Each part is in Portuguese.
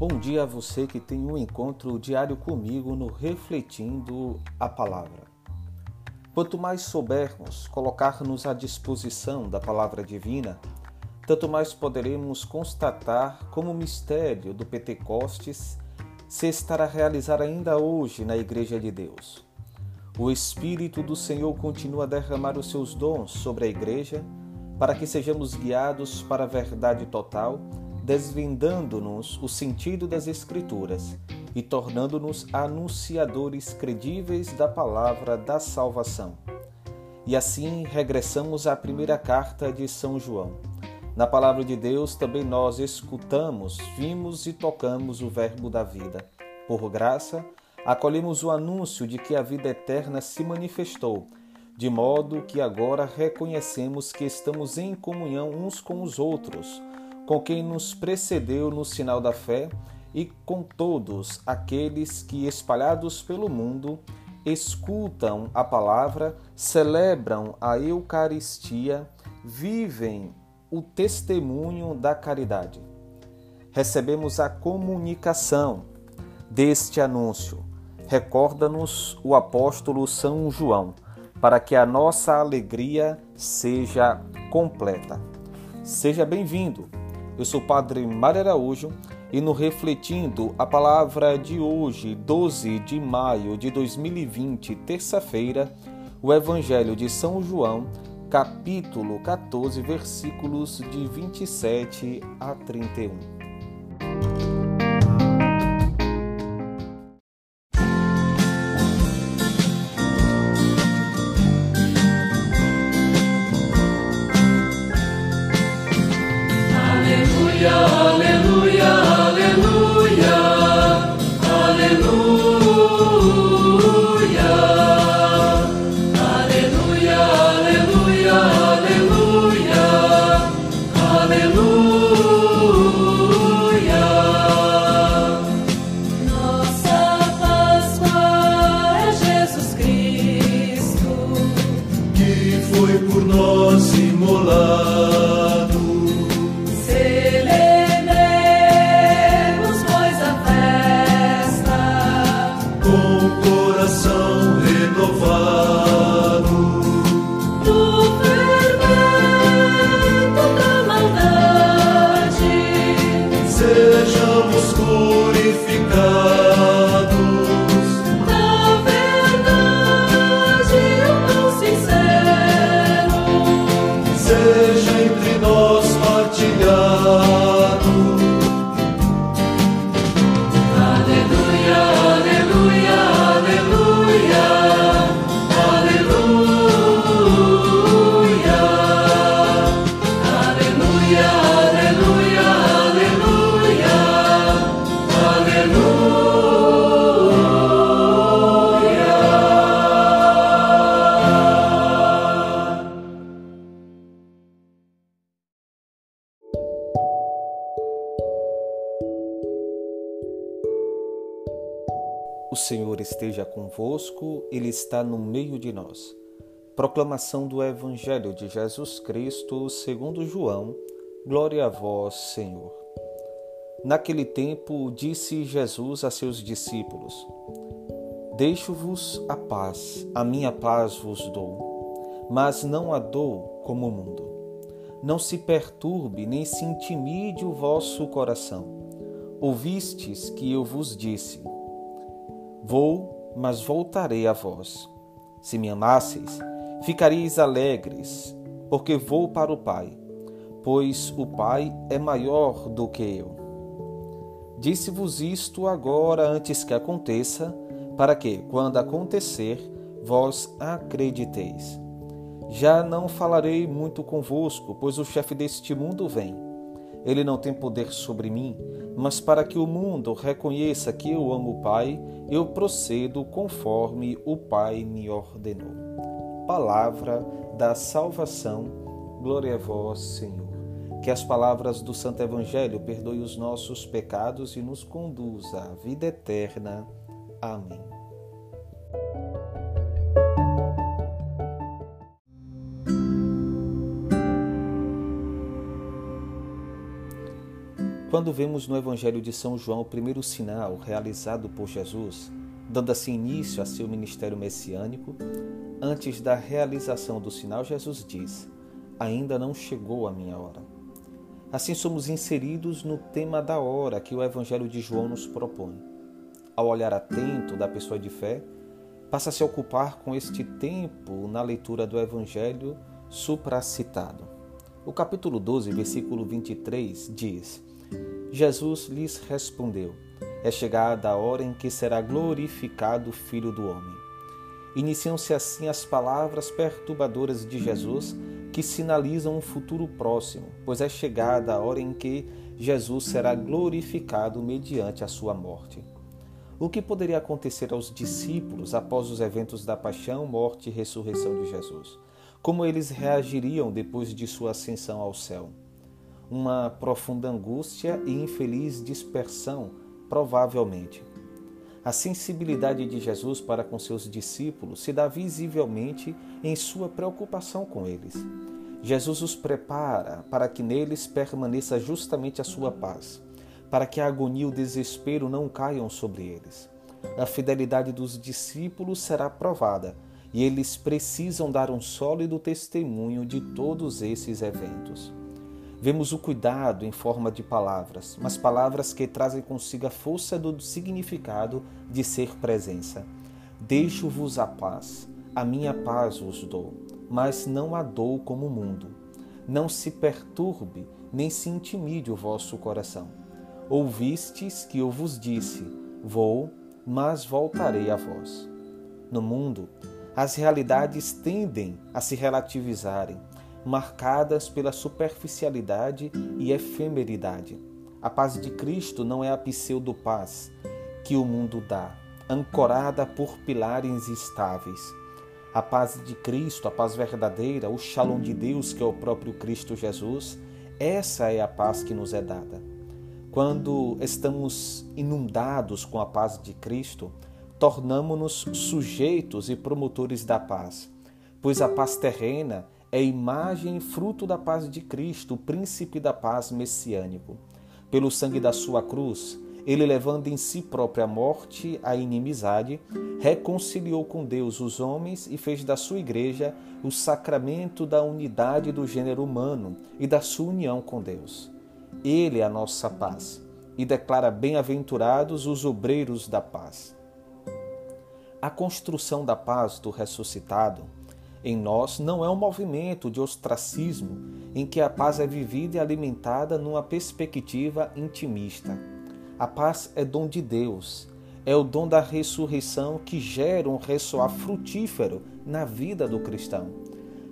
Bom dia a você que tem um encontro diário comigo no Refletindo a Palavra. Quanto mais soubermos colocar-nos à disposição da Palavra Divina, tanto mais poderemos constatar como o mistério do Pentecostes se estará a realizar ainda hoje na Igreja de Deus. O Espírito do Senhor continua a derramar os seus dons sobre a Igreja para que sejamos guiados para a verdade total desvendando-nos o sentido das Escrituras e tornando-nos anunciadores credíveis da palavra da salvação. E assim regressamos à primeira carta de São João. Na palavra de Deus também nós escutamos, vimos e tocamos o Verbo da vida. Por graça, acolhemos o anúncio de que a vida eterna se manifestou, de modo que agora reconhecemos que estamos em comunhão uns com os outros com quem nos precedeu no sinal da fé e com todos aqueles que, espalhados pelo mundo, escutam a palavra, celebram a Eucaristia, vivem o testemunho da caridade. Recebemos a comunicação deste anúncio. Recorda-nos o apóstolo São João, para que a nossa alegria seja completa. Seja bem-vindo eu sou o Padre Mário Araújo e no Refletindo a palavra de hoje, 12 de maio de 2020, terça-feira, o Evangelho de São João, capítulo 14, versículos de 27 a 31. Esteja convosco, Ele está no meio de nós. Proclamação do Evangelho de Jesus Cristo segundo João. Glória a vós, Senhor. Naquele tempo disse Jesus a seus discípulos: Deixo-vos a paz, a minha paz vos dou, mas não a dou como o mundo. Não se perturbe nem se intimide o vosso coração. Ouvistes que eu vos disse: Vou, mas voltarei a vós. Se me amasseis, ficareis alegres, porque vou para o Pai, pois o Pai é maior do que eu. Disse-vos isto agora antes que aconteça, para que, quando acontecer, vós acrediteis. Já não falarei muito convosco, pois o chefe deste mundo vem. Ele não tem poder sobre mim, mas para que o mundo reconheça que eu amo o Pai, eu procedo conforme o Pai me ordenou. Palavra da salvação, glória a vós, Senhor. Que as palavras do Santo Evangelho perdoem os nossos pecados e nos conduza à vida eterna. Amém. Quando vemos no Evangelho de São João o primeiro sinal realizado por Jesus, dando assim início a seu ministério messiânico, antes da realização do sinal, Jesus diz: Ainda não chegou a minha hora. Assim somos inseridos no tema da hora que o Evangelho de João nos propõe. Ao olhar atento da pessoa de fé, passa a se ocupar com este tempo na leitura do Evangelho supracitado. O capítulo 12, versículo 23 diz: Jesus lhes respondeu: É chegada a hora em que será glorificado o Filho do Homem. Iniciam-se assim as palavras perturbadoras de Jesus que sinalizam um futuro próximo, pois é chegada a hora em que Jesus será glorificado mediante a sua morte. O que poderia acontecer aos discípulos após os eventos da paixão, morte e ressurreição de Jesus? Como eles reagiriam depois de sua ascensão ao céu? Uma profunda angústia e infeliz dispersão, provavelmente. A sensibilidade de Jesus para com seus discípulos se dá visivelmente em sua preocupação com eles. Jesus os prepara para que neles permaneça justamente a sua paz, para que a agonia e o desespero não caiam sobre eles. A fidelidade dos discípulos será provada e eles precisam dar um sólido testemunho de todos esses eventos. Vemos o cuidado em forma de palavras, mas palavras que trazem consigo a força do significado de ser presença. Deixo-vos a paz, a minha paz vos dou, mas não a dou como o mundo. Não se perturbe, nem se intimide o vosso coração. Ouvistes que eu vos disse: Vou, mas voltarei a vós. No mundo, as realidades tendem a se relativizarem, marcadas pela superficialidade e efemeridade. A paz de Cristo não é a pseudo-paz que o mundo dá, ancorada por pilares estáveis. A paz de Cristo, a paz verdadeira, o shalom de Deus, que é o próprio Cristo Jesus, essa é a paz que nos é dada. Quando estamos inundados com a paz de Cristo, tornamo-nos sujeitos e promotores da paz, pois a paz terrena é imagem e fruto da paz de Cristo, o príncipe da paz messiânico. Pelo sangue da sua cruz, ele levando em si própria a morte, a inimizade, reconciliou com Deus os homens e fez da sua igreja o sacramento da unidade do gênero humano e da sua união com Deus. Ele é a nossa paz e declara bem-aventurados os obreiros da paz. A construção da paz do ressuscitado em nós não é um movimento de ostracismo em que a paz é vivida e alimentada numa perspectiva intimista. A paz é dom de Deus, é o dom da ressurreição que gera um ressoar frutífero na vida do cristão.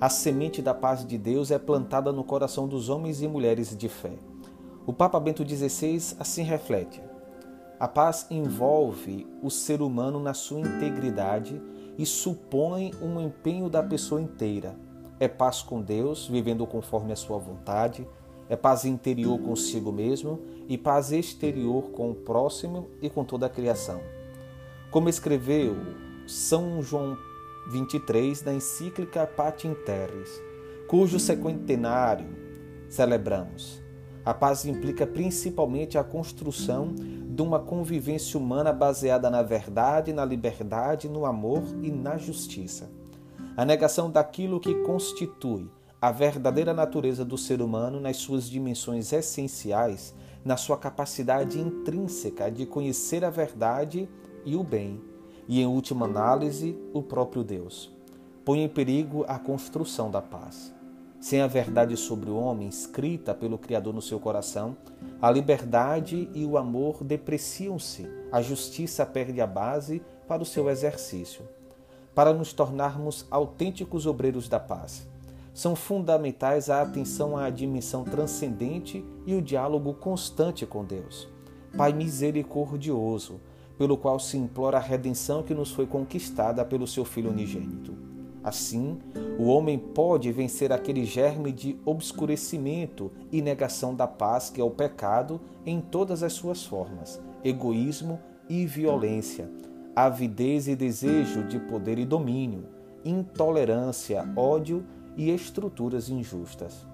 A semente da paz de Deus é plantada no coração dos homens e mulheres de fé. O Papa Bento XVI assim reflete: a paz envolve o ser humano na sua integridade e supõe um empenho da pessoa inteira. É paz com Deus, vivendo conforme a sua vontade, é paz interior consigo mesmo e paz exterior com o próximo e com toda a criação. Como escreveu São João 23 na encíclica Patim Terres, cujo sequentenário celebramos. A paz implica principalmente a construção de uma convivência humana baseada na verdade, na liberdade, no amor e na justiça. A negação daquilo que constitui a verdadeira natureza do ser humano nas suas dimensões essenciais, na sua capacidade intrínseca de conhecer a verdade e o bem, e em última análise, o próprio Deus. Põe em perigo a construção da paz. Sem a verdade sobre o homem escrita pelo Criador no seu coração, a liberdade e o amor depreciam-se, a justiça perde a base para o seu exercício. Para nos tornarmos autênticos obreiros da paz, são fundamentais a atenção à dimensão transcendente e o diálogo constante com Deus. Pai misericordioso, pelo qual se implora a redenção que nos foi conquistada pelo seu Filho unigênito. Assim, o homem pode vencer aquele germe de obscurecimento e negação da paz que é o pecado em todas as suas formas, egoísmo e violência, avidez e desejo de poder e domínio, intolerância, ódio e estruturas injustas.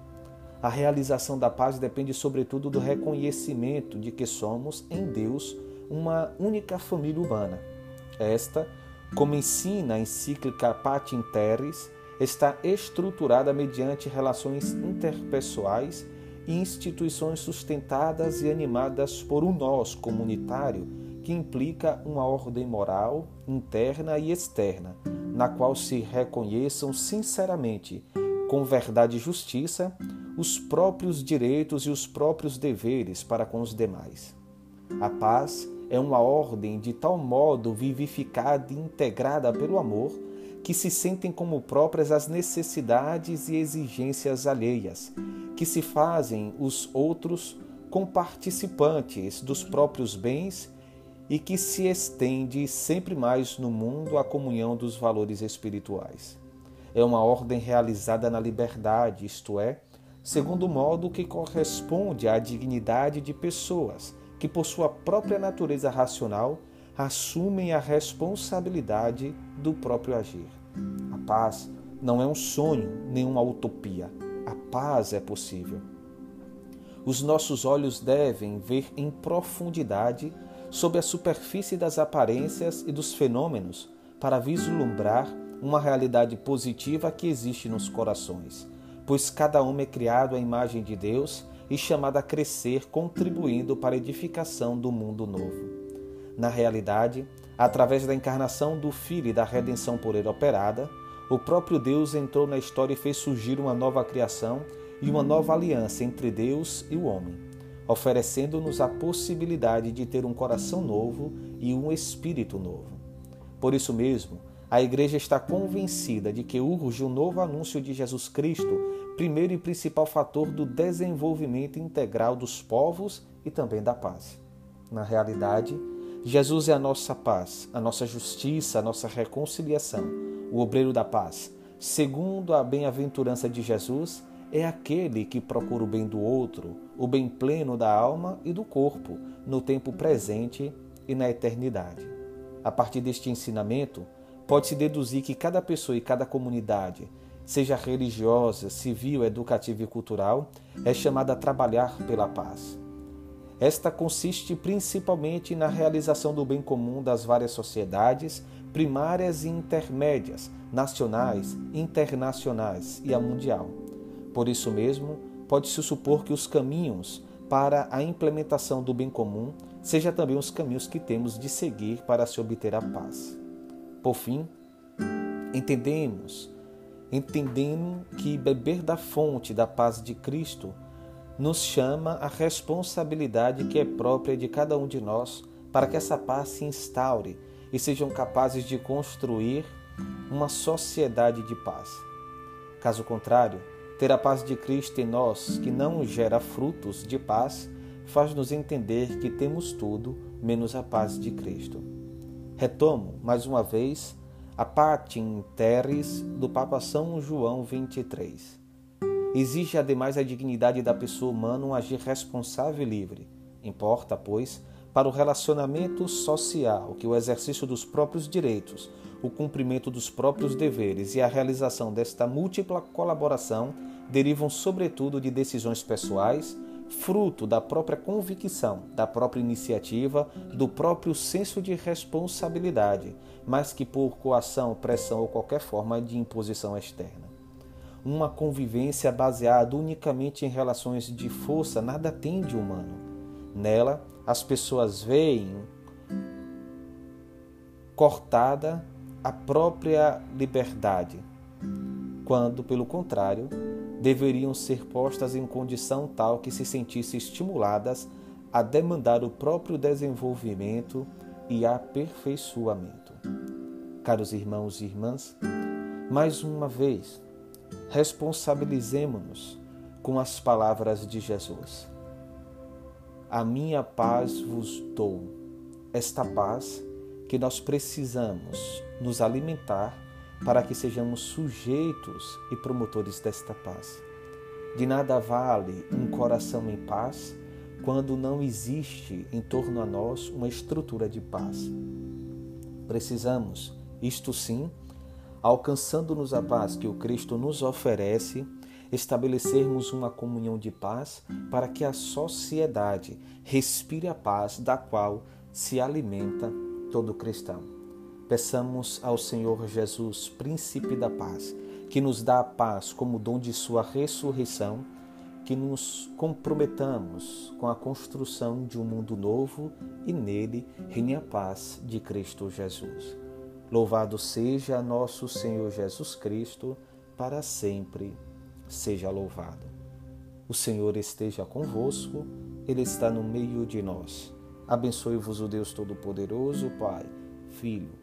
A realização da paz depende, sobretudo, do reconhecimento de que somos, em Deus, uma única família humana. Esta, como ensina a encíclica Patim Terres, está estruturada mediante relações interpessoais e instituições sustentadas e animadas por um nós comunitário que implica uma ordem moral interna e externa, na qual se reconheçam sinceramente, com verdade e justiça, os próprios direitos e os próprios deveres para com os demais. A paz é uma ordem de tal modo vivificada e integrada pelo amor que se sentem como próprias as necessidades e exigências alheias, que se fazem os outros comparticipantes dos próprios bens e que se estende sempre mais no mundo a comunhão dos valores espirituais. É uma ordem realizada na liberdade, isto é, segundo o modo que corresponde à dignidade de pessoas que, por sua própria natureza racional, assumem a responsabilidade do próprio agir. A paz não é um sonho nem uma utopia. A paz é possível. Os nossos olhos devem ver em profundidade sob a superfície das aparências e dos fenômenos para vislumbrar uma realidade positiva que existe nos corações pois cada homem é criado à imagem de Deus e chamado a crescer, contribuindo para a edificação do mundo novo. Na realidade, através da encarnação do Filho e da redenção por ele operada, o próprio Deus entrou na história e fez surgir uma nova criação e uma nova aliança entre Deus e o homem, oferecendo-nos a possibilidade de ter um coração novo e um espírito novo. Por isso mesmo, a Igreja está convencida de que urge um novo anúncio de Jesus Cristo, primeiro e principal fator do desenvolvimento integral dos povos e também da paz. Na realidade, Jesus é a nossa paz, a nossa justiça, a nossa reconciliação, o obreiro da paz. Segundo a bem-aventurança de Jesus, é aquele que procura o bem do outro, o bem pleno da alma e do corpo, no tempo presente e na eternidade. A partir deste ensinamento, Pode-se deduzir que cada pessoa e cada comunidade, seja religiosa, civil, educativa e cultural, é chamada a trabalhar pela paz. Esta consiste principalmente na realização do bem comum das várias sociedades, primárias e intermédias, nacionais, internacionais e a mundial. Por isso mesmo, pode-se supor que os caminhos para a implementação do bem comum sejam também os caminhos que temos de seguir para se obter a paz. Por fim, entendemos, entendendo que beber da fonte da paz de Cristo nos chama a responsabilidade que é própria de cada um de nós para que essa paz se instaure e sejam capazes de construir uma sociedade de paz. Caso contrário, ter a paz de Cristo em nós, que não gera frutos de paz, faz-nos entender que temos tudo menos a paz de Cristo. Retomo, mais uma vez, a Patim Terres do Papa São João 23. Exige ademais a dignidade da pessoa humana um agir responsável e livre. Importa, pois, para o relacionamento social que o exercício dos próprios direitos, o cumprimento dos próprios deveres e a realização desta múltipla colaboração derivam, sobretudo, de decisões pessoais fruto da própria convicção, da própria iniciativa, do próprio senso de responsabilidade, mas que por coação, pressão ou qualquer forma de imposição externa. Uma convivência baseada unicamente em relações de força nada tem de humano. Nela, as pessoas veem cortada a própria liberdade, quando, pelo contrário, deveriam ser postas em condição tal que se sentissem estimuladas a demandar o próprio desenvolvimento e aperfeiçoamento. Caros irmãos e irmãs, mais uma vez, responsabilizemos-nos com as palavras de Jesus. A minha paz vos dou, esta paz que nós precisamos nos alimentar para que sejamos sujeitos e promotores desta paz. De nada vale um coração em paz quando não existe em torno a nós uma estrutura de paz. Precisamos, isto sim, alcançando-nos a paz que o Cristo nos oferece, estabelecermos uma comunhão de paz para que a sociedade respire a paz da qual se alimenta todo cristão. Peçamos ao Senhor Jesus, príncipe da paz, que nos dá a paz como dom de sua ressurreição, que nos comprometamos com a construção de um mundo novo e nele reine a paz de Cristo Jesus. Louvado seja nosso Senhor Jesus Cristo, para sempre seja louvado. O Senhor esteja convosco, Ele está no meio de nós. Abençoe-vos o Deus Todo-Poderoso, Pai, Filho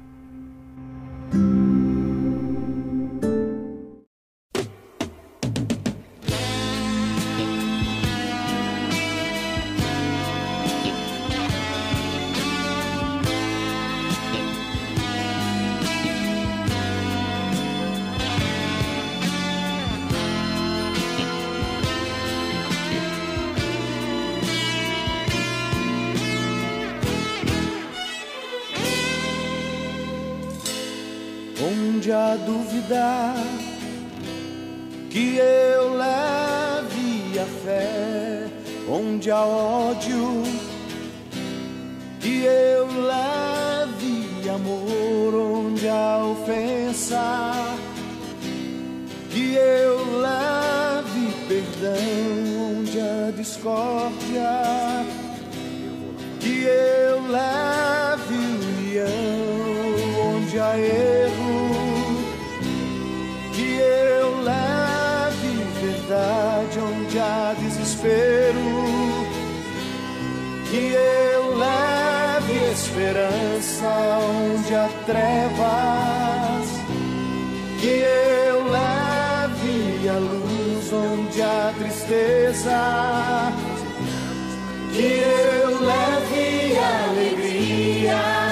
Dúvida que eu leve a fé, onde há ódio que eu leve amor, onde há ofensa que eu leve perdão, onde há discórdia que eu leve trevas, que eu leve a luz onde há tristeza, que eu leve alegria.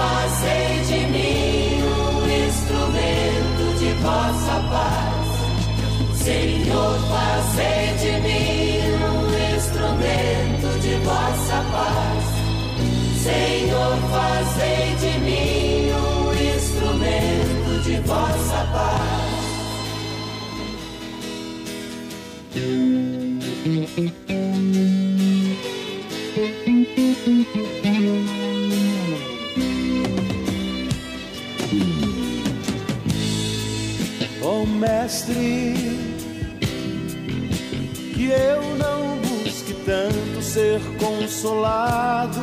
fazei Senhor, fazei de mim um instrumento de vossa paz. Senhor, fazei de mim um instrumento de vossa paz. mestre, eu não busque tanto ser consolado,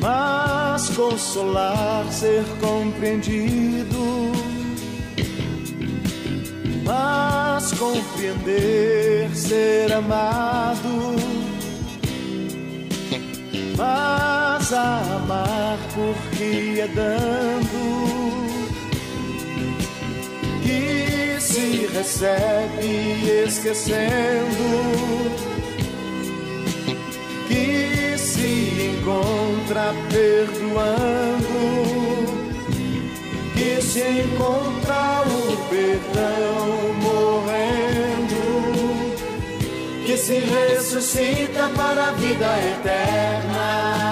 mas consolar, ser compreendido, mas compreender, ser amado. Mas amar porque é dando se recebe esquecendo que se encontra perdoando que se encontra o perdão morrendo que se ressuscita para a vida eterna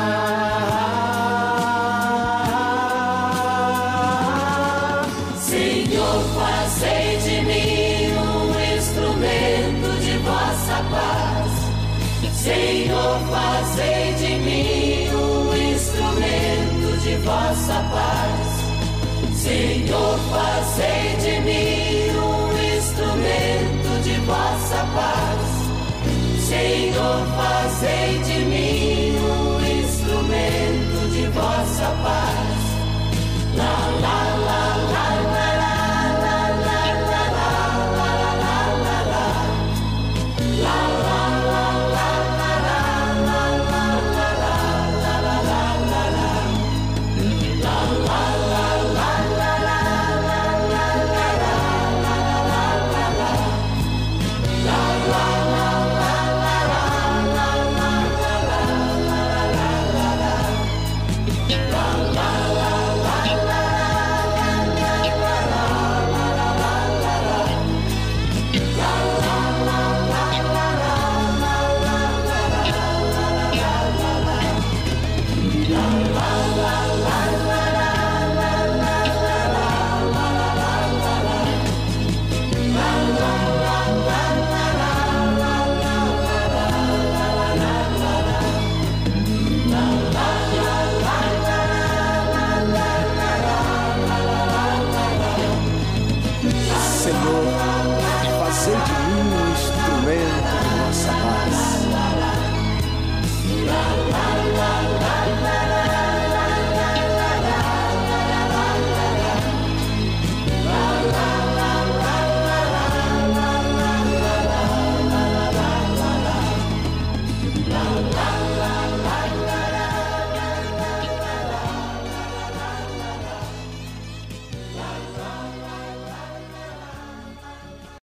fazei de mim um instrumento de vossa paz. Senhor, fazei de mim um instrumento de vossa paz. Senhor, fazei de mim um instrumento de vossa paz. La la la